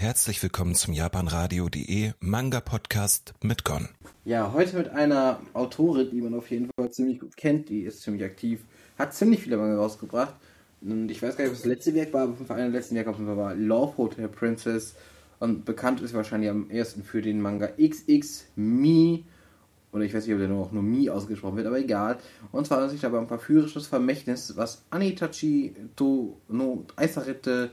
Herzlich willkommen zum japanradio.de Manga Podcast mit Gon. Ja, heute mit einer Autorin, die man auf jeden Fall ziemlich gut kennt, die ist ziemlich aktiv, hat ziemlich viele Manga rausgebracht. Und ich weiß gar nicht, ob das letzte Werk war, aber einer der letzten Werke auf jeden Fall war Love Hotel Princess. Und bekannt ist wahrscheinlich am ersten für den Manga XX Me. Oder ich weiß nicht, ob der nur auch nur Mi ausgesprochen wird, aber egal. Und zwar handelt sich dabei ein verführerisches Vermächtnis, was Anitachi to no Eisarete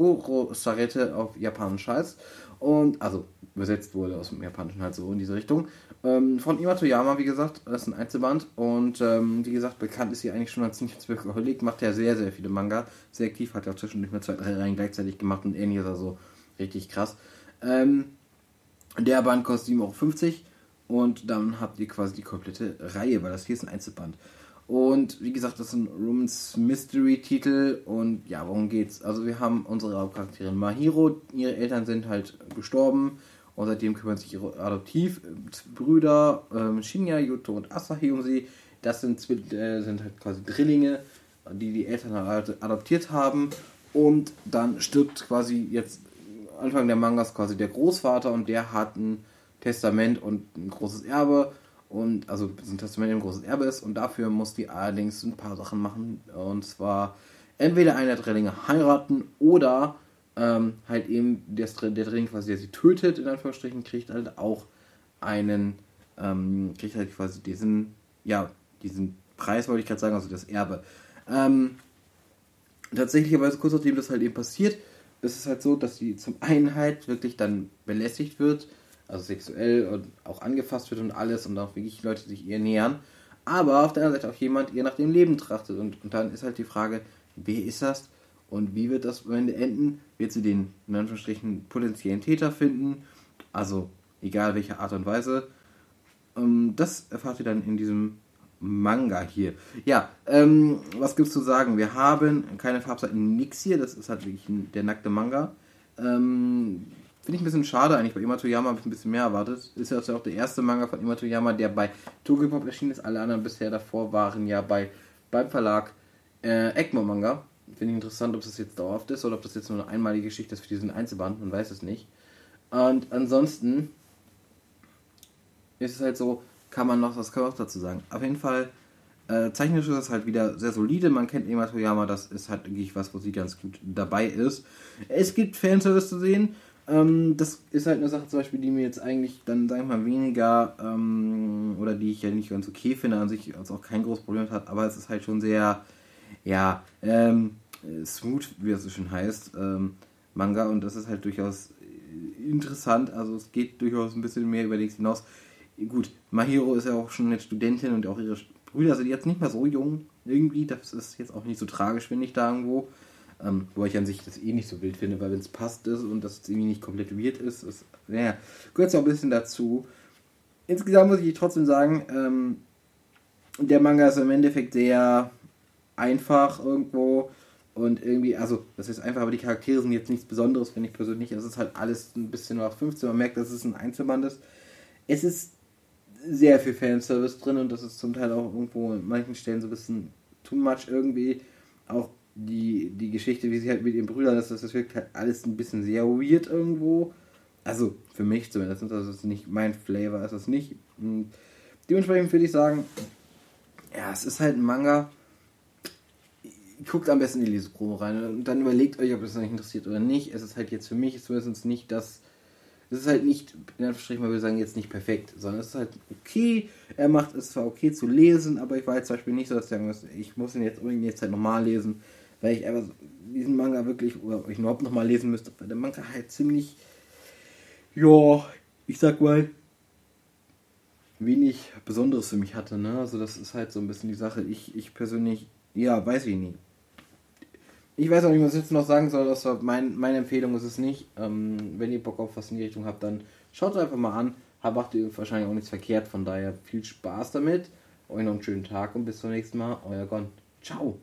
Kurosarete auf Japanisch heißt. Und, also übersetzt wurde aus dem Japanischen halt so in diese Richtung. Ähm, von Imatoyama, wie gesagt, das ist ein Einzelband. Und ähm, wie gesagt, bekannt ist sie eigentlich schon als ziemlich Workaholic, macht ja sehr, sehr viele Manga. Sehr aktiv, hat ja zwischendurch mal zwei, drei Reihen gleichzeitig gemacht und ähnliches, also richtig krass. Ähm, der Band kostet 7,50 Euro und dann habt ihr quasi die komplette Reihe, weil das hier ist ein Einzelband. Und wie gesagt, das ist ein Romans Mystery-Titel. Und ja, worum geht's? Also, wir haben unsere Hauptcharakterin Mahiro. Ihre Eltern sind halt gestorben. Und seitdem kümmern sich ihre Adoptivbrüder ähm, Shinya, Yuto und Asahi um sie. Das sind, äh, sind halt quasi Drillinge, die die Eltern halt adoptiert haben. Und dann stirbt quasi jetzt Anfang der Mangas quasi der Großvater und der hat ein Testament und ein großes Erbe und also ein Testament ein großes Erbe ist und dafür muss die allerdings ein paar Sachen machen und zwar entweder einer der Drillinge heiraten oder ähm, halt eben der, der Drilling quasi, der sie tötet, in Anführungsstrichen, kriegt halt auch einen, ähm, kriegt halt quasi diesen, ja, diesen Preis, wollte ich gerade sagen, also das Erbe. Ähm, tatsächlich aber kurz nachdem das halt eben passiert, ist es halt so, dass sie zum einen halt wirklich dann belästigt wird, also sexuell und auch angefasst wird und alles und auch wirklich Leute sich ihr nähern. Aber auf der anderen Seite auch jemand ihr nach dem Leben trachtet. Und, und dann ist halt die Frage, wer ist das und wie wird das am Ende enden? Wird sie den, in Anführungsstrichen, potenziellen Täter finden? Also, egal welche Art und Weise. Ähm, das erfahrt ihr dann in diesem Manga hier. Ja, ähm, was gibt's zu sagen? Wir haben keine Farbseiten, nix hier. Das ist halt wirklich der nackte Manga. Ähm, Finde ich ein bisschen schade eigentlich. Bei Imatoyama habe ich ein bisschen mehr erwartet. Ist ja auch der erste Manga von Imatoyama, der bei Tokyopop erschienen ist. Alle anderen bisher davor waren ja bei beim Verlag äh, Egmont Manga. Finde ich interessant, ob das jetzt dauerhaft ist oder ob das jetzt nur eine einmalige Geschichte ist für diesen Einzelband. Man weiß es nicht. Und ansonsten ist es halt so, kann man noch, was kann man noch dazu sagen? Auf jeden Fall, äh, technisch ist es halt wieder sehr solide. Man kennt Imatoyama, das ist halt wirklich was, wo sie ganz gut dabei ist. Es gibt Fanservice zu sehen. Ähm, das ist halt eine Sache zum Beispiel, die mir jetzt eigentlich dann, sagen wir mal, weniger ähm, oder die ich ja nicht ganz okay finde, an sich also auch kein großes Problem hat, aber es ist halt schon sehr, ja, ähm, smooth, wie es so schön heißt, ähm, Manga und das ist halt durchaus interessant, also es geht durchaus ein bisschen mehr über nichts hinaus. Gut, Mahiro ist ja auch schon eine Studentin und auch ihre Brüder sind jetzt nicht mehr so jung, irgendwie, das ist jetzt auch nicht so tragisch, finde ich da irgendwo. Ähm, wo ich an sich das eh nicht so wild finde, weil wenn es passt ist und das irgendwie nicht komplett weird ist, ist naja, gehört es auch ein bisschen dazu. Insgesamt muss ich trotzdem sagen, ähm, der Manga ist im Endeffekt sehr einfach irgendwo und irgendwie, also das ist einfach, aber die Charaktere sind jetzt nichts Besonderes, finde ich persönlich. Es ist halt alles ein bisschen nach 15, man merkt, dass es ein Einzelband ist. Es ist sehr viel Fanservice drin und das ist zum Teil auch irgendwo an manchen Stellen so ein bisschen too much irgendwie. Auch die, die Geschichte, wie sie halt mit ihren Brüdern ist, das wirkt halt alles ein bisschen sehr weird irgendwo. Also für mich zumindest, das ist nicht mein Flavor, ist das nicht. Und dementsprechend würde ich sagen, ja, es ist halt ein Manga. Guckt am besten in die Leseprobe rein und dann überlegt euch, ob das euch interessiert oder nicht. Es ist halt jetzt für mich zumindest nicht das. Es ist halt nicht, in Anführungsstrichen, mal wir sagen, jetzt nicht perfekt, sondern es ist halt okay. Er macht es zwar okay zu lesen, aber ich war jetzt zum Beispiel nicht so, dass ich sagen muss, ich muss ihn jetzt unbedingt jetzt halt nochmal lesen weil ich einfach diesen Manga wirklich, oder ich überhaupt nochmal lesen müsste, weil der Manga halt ziemlich, ja, ich sag mal, wenig Besonderes für mich hatte, ne? Also das ist halt so ein bisschen die Sache. Ich, ich persönlich, ja, weiß ich nie. Ich weiß auch nicht, was ich jetzt noch sagen soll, das war mein, meine Empfehlung ist es nicht. Ähm, wenn ihr Bock auf was in die Richtung habt, dann schaut es einfach mal an. Macht ihr wahrscheinlich auch nichts verkehrt, von daher viel Spaß damit. Euch noch einen schönen Tag und bis zum nächsten Mal. Euer Gon. Ciao.